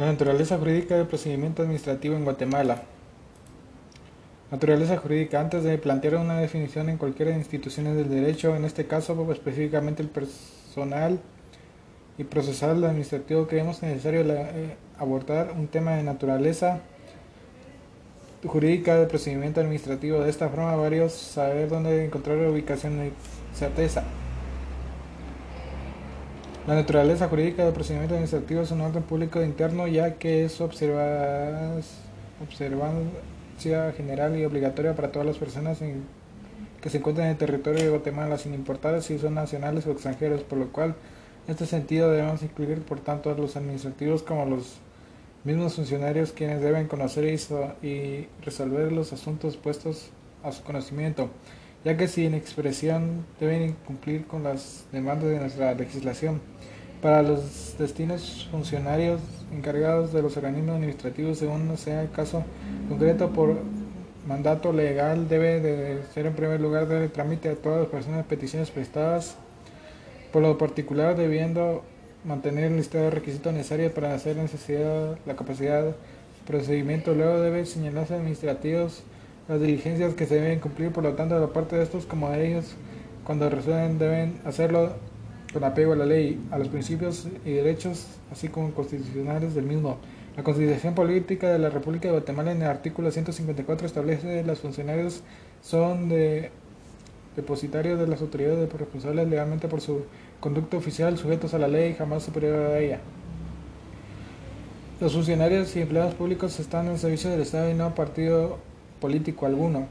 La naturaleza jurídica del procedimiento administrativo en Guatemala. Naturaleza jurídica. Antes de plantear una definición en cualquiera de instituciones del derecho, en este caso específicamente el personal y procesal administrativo, creemos necesario eh, abordar un tema de naturaleza jurídica del procedimiento administrativo. De esta forma, varios saber dónde encontrar la ubicación de certeza. La naturaleza jurídica del procedimiento administrativo es un orden público interno ya que es observancia general y obligatoria para todas las personas que se encuentran en el territorio de Guatemala sin importar si son nacionales o extranjeros, por lo cual en este sentido debemos incluir por tanto a los administrativos como los mismos funcionarios quienes deben conocer y resolver los asuntos puestos a su conocimiento ya que sin expresión deben cumplir con las demandas de nuestra legislación. Para los destinos funcionarios encargados de los organismos administrativos, según sea el caso concreto por mandato legal, debe de ser en primer lugar de trámite a todas las personas peticiones prestadas, por lo particular debiendo mantener el listado de requisitos necesarios para hacer necesidad, la capacidad, procedimiento, luego debe señalarse administrativos las diligencias que se deben cumplir, por lo tanto, de la parte de estos como de ellos, cuando resuelven, deben hacerlo con apego a la ley, a los principios y derechos, así como constitucionales del mismo. La Constitución Política de la República de Guatemala en el artículo 154 establece que los funcionarios son de depositarios de las autoridades responsables legalmente por su conducta oficial, sujetos a la ley, jamás superior a ella. Los funcionarios y empleados públicos están en servicio del Estado y no partido político alguno.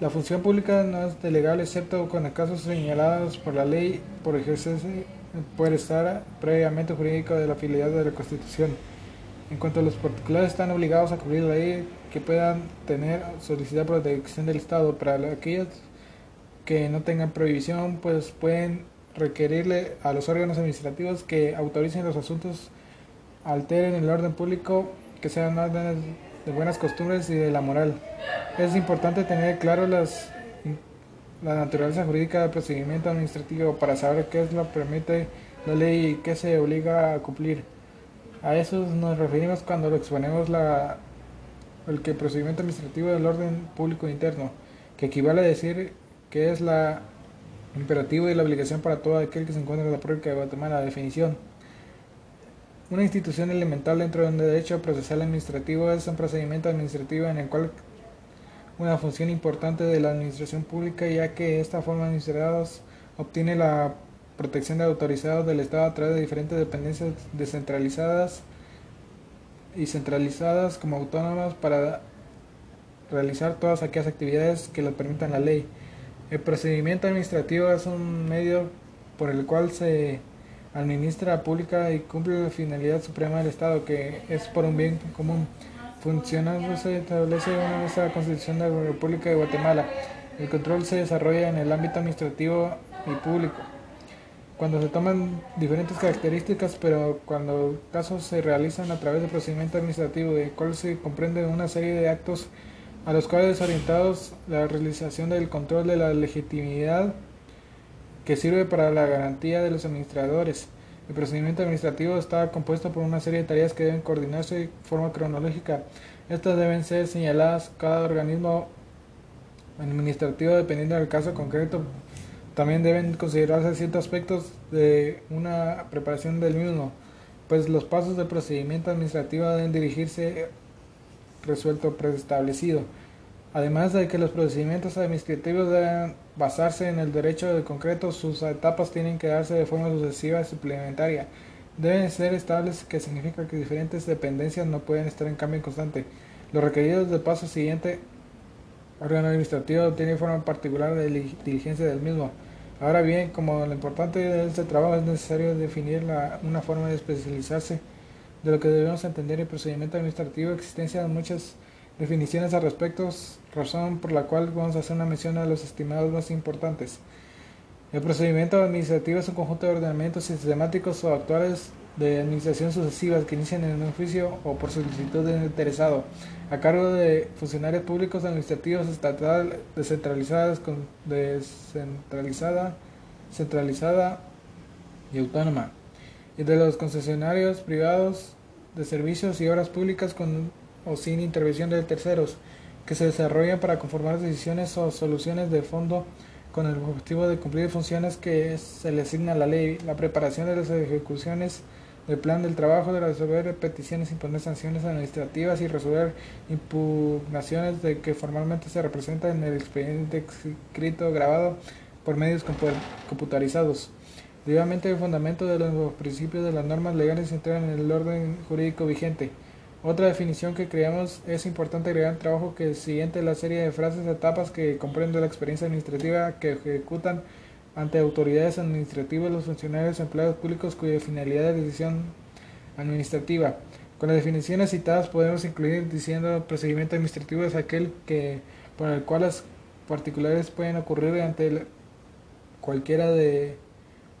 La función pública no es legal excepto con casos señalados por la ley por ejercerse por estar previamente jurídico de la filialidad de la Constitución. En cuanto a los particulares están obligados a cubrir la ley que puedan tener solicitar protección del Estado. Para aquellos que no tengan prohibición, pues pueden requerirle a los órganos administrativos que autoricen los asuntos, alteren el orden público, que sean órdenes de buenas costumbres y de la moral. Es importante tener claro las, la naturaleza jurídica del procedimiento administrativo para saber qué es lo que permite la ley y qué se obliga a cumplir. A eso nos referimos cuando lo exponemos la, el que procedimiento administrativo del orden público interno, que equivale a decir que es la imperativo y la obligación para todo aquel que se encuentra en la República de Guatemala. La definición una institución elemental dentro de un derecho procesal administrativo es un procedimiento administrativo en el cual una función importante de la administración pública, ya que esta forma administrados obtiene la protección de autorizados del Estado a través de diferentes dependencias descentralizadas y centralizadas como autónomas para realizar todas aquellas actividades que lo permitan la ley. El procedimiento administrativo es un medio por el cual se administra pública y cumple la finalidad suprema del Estado, que es por un bien común. Funcionando se establece una nueva Constitución de la República de Guatemala. El control se desarrolla en el ámbito administrativo y público. Cuando se toman diferentes características, pero cuando casos se realizan a través del procedimiento administrativo, de cual se comprende una serie de actos a los cuales orientados la realización del control de la legitimidad que sirve para la garantía de los administradores. El procedimiento administrativo está compuesto por una serie de tareas que deben coordinarse de forma cronológica. Estas deben ser señaladas cada organismo administrativo dependiendo del caso concreto. También deben considerarse ciertos aspectos de una preparación del mismo, pues los pasos del procedimiento administrativo deben dirigirse resuelto preestablecido. Además de que los procedimientos administrativos deben basarse en el derecho de concreto, sus etapas tienen que darse de forma sucesiva y suplementaria. Deben ser estables, que significa que diferentes dependencias no pueden estar en cambio constante. Los requeridos del paso siguiente, órgano administrativo tiene forma particular de diligencia del mismo. Ahora bien, como lo importante de este trabajo es necesario definir una forma de especializarse de lo que debemos entender el procedimiento administrativo, existencia de muchas definiciones al respecto, razón por la cual vamos a hacer una mención a los estimados más importantes. El procedimiento administrativo es un conjunto de ordenamientos sistemáticos o actuales de administración sucesivas que inician en un oficio o por solicitud del interesado, a cargo de funcionarios públicos administrativos estatal descentralizadas, descentralizada, centralizada y autónoma, y de los concesionarios privados de servicios y obras públicas con o sin intervención de terceros, que se desarrollan para conformar decisiones o soluciones de fondo con el objetivo de cumplir funciones que se le asigna a la ley, la preparación de las ejecuciones del plan del trabajo, de resolver peticiones, imponer sanciones administrativas y resolver impugnaciones de que formalmente se representan en el expediente escrito grabado por medios computarizados. Debidamente el fundamento de los principios de las normas legales se entran en el orden jurídico vigente. Otra definición que creamos es importante agregar el trabajo que siguiente la serie de frases etapas que comprende la experiencia administrativa que ejecutan ante autoridades administrativas los funcionarios empleados públicos cuya finalidad es decisión administrativa. Con las definiciones citadas podemos incluir diciendo procedimiento administrativo es aquel que por el cual las particulares pueden ocurrir ante cualquiera de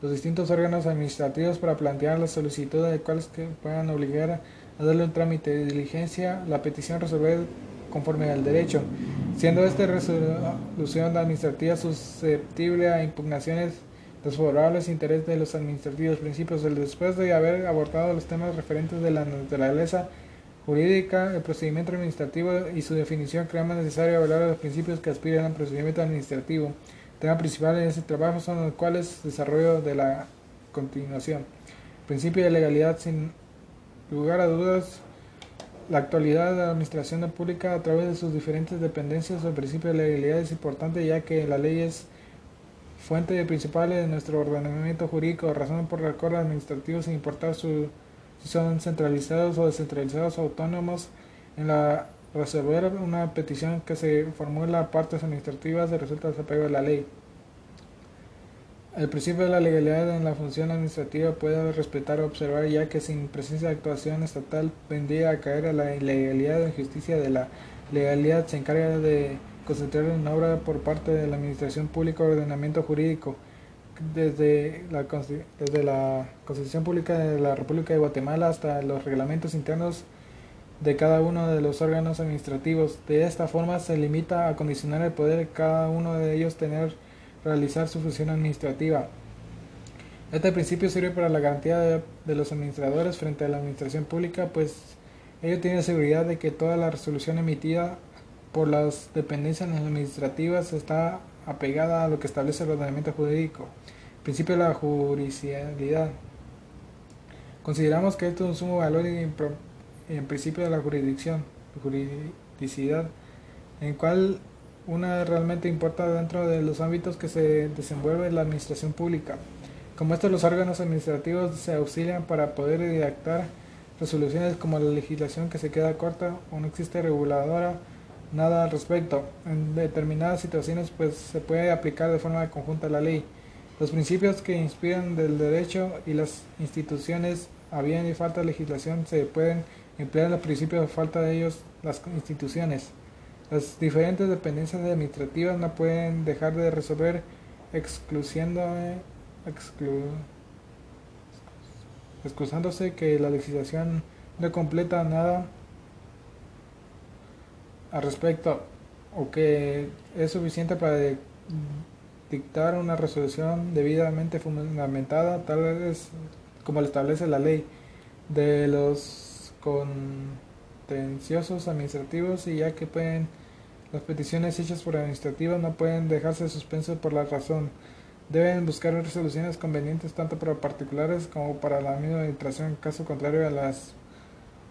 los distintos órganos administrativos para plantear las solicitudes de cuales que puedan obligar a darle un trámite de diligencia, la petición resolver conforme al derecho, siendo esta resolución administrativa susceptible a impugnaciones desfavorables interés de los administrativos principios. Después de haber abordado los temas referentes de la naturaleza jurídica, el procedimiento administrativo y su definición, creemos necesario hablar de los principios que aspiran al procedimiento administrativo. El tema principal en este trabajo son los cuales desarrollo de la continuación. Principio de legalidad sin lugar a dudas la actualidad de la administración pública a través de sus diferentes dependencias el principio de legalidad es importante ya que la ley es fuente principal de nuestro ordenamiento jurídico, razón por la cual administrativos sin importar si son centralizados o descentralizados autónomos en la resolver una petición que se formula partes administrativas de resulta desapego de la ley. El principio de la legalidad en la función administrativa puede respetar o observar ya que sin presencia de actuación estatal vendría a caer a la ilegalidad o injusticia de la legalidad se encarga de concentrar una obra por parte de la Administración Pública Ordenamiento Jurídico desde la, desde la Constitución Pública de la República de Guatemala hasta los reglamentos internos de cada uno de los órganos administrativos. De esta forma se limita a condicionar el poder de cada uno de ellos tener realizar su función administrativa. Este principio sirve para la garantía de, los administradores frente a la administración pública, pues ello tiene seguridad de que toda la resolución emitida por las dependencias administrativas está apegada a lo que establece el ordenamiento jurídico. Principio de la jurisdiccionalidad. Consideramos que esto es un sumo valor en, en principio de la jurisdicción, juridicidad, en el cual una realmente importa dentro de los ámbitos que se desenvuelve la administración pública. Como estos, los órganos administrativos se auxilian para poder redactar resoluciones como la legislación que se queda corta o no existe reguladora nada al respecto. En determinadas situaciones pues se puede aplicar de forma conjunta la ley. Los principios que inspiran del derecho y las instituciones a bien falta de legislación se pueden emplear los principios de falta de ellos las instituciones. Las diferentes dependencias administrativas no pueden dejar de resolver excluyendo, exclu, excusándose que la legislación no completa nada al respecto o que es suficiente para dictar una resolución debidamente fundamentada, tal vez como lo establece la ley de los contenciosos administrativos y ya que pueden las peticiones hechas por administrativas no pueden dejarse suspenso por la razón. Deben buscar resoluciones convenientes tanto para particulares como para la misma administración, caso contrario a las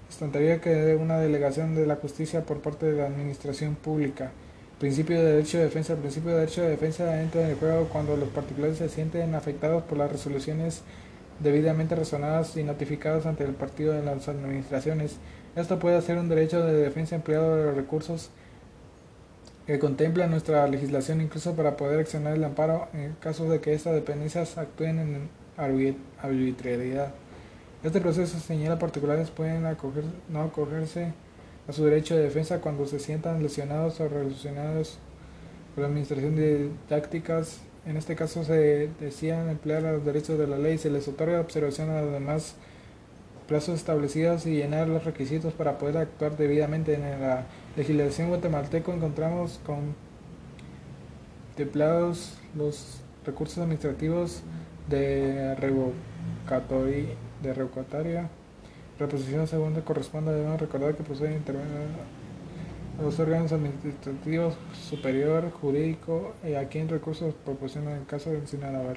estantería que de una delegación de la justicia por parte de la administración pública. Principio de derecho de defensa. El principio de derecho de defensa entra en el juego cuando los particulares se sienten afectados por las resoluciones debidamente razonadas y notificadas ante el partido de las administraciones. Esto puede ser un derecho de defensa empleado de los recursos que contempla nuestra legislación incluso para poder accionar el amparo en caso de que estas dependencias actúen en arbitrariedad. Este proceso señala particulares pueden acoger, no acogerse a su derecho de defensa cuando se sientan lesionados o relacionados por la administración de tácticas. En este caso se decían emplear los derechos de la ley, se les otorga observación a los demás plazos establecidos y llenar los requisitos para poder actuar debidamente en la legislación guatemalteco encontramos contemplados los recursos administrativos de revocatoria, de revocatoria Preposición segunda corresponde, debemos recordar que procede intervenir los órganos administrativos superior, jurídico y a quien recursos proporciona en caso de incidente naval.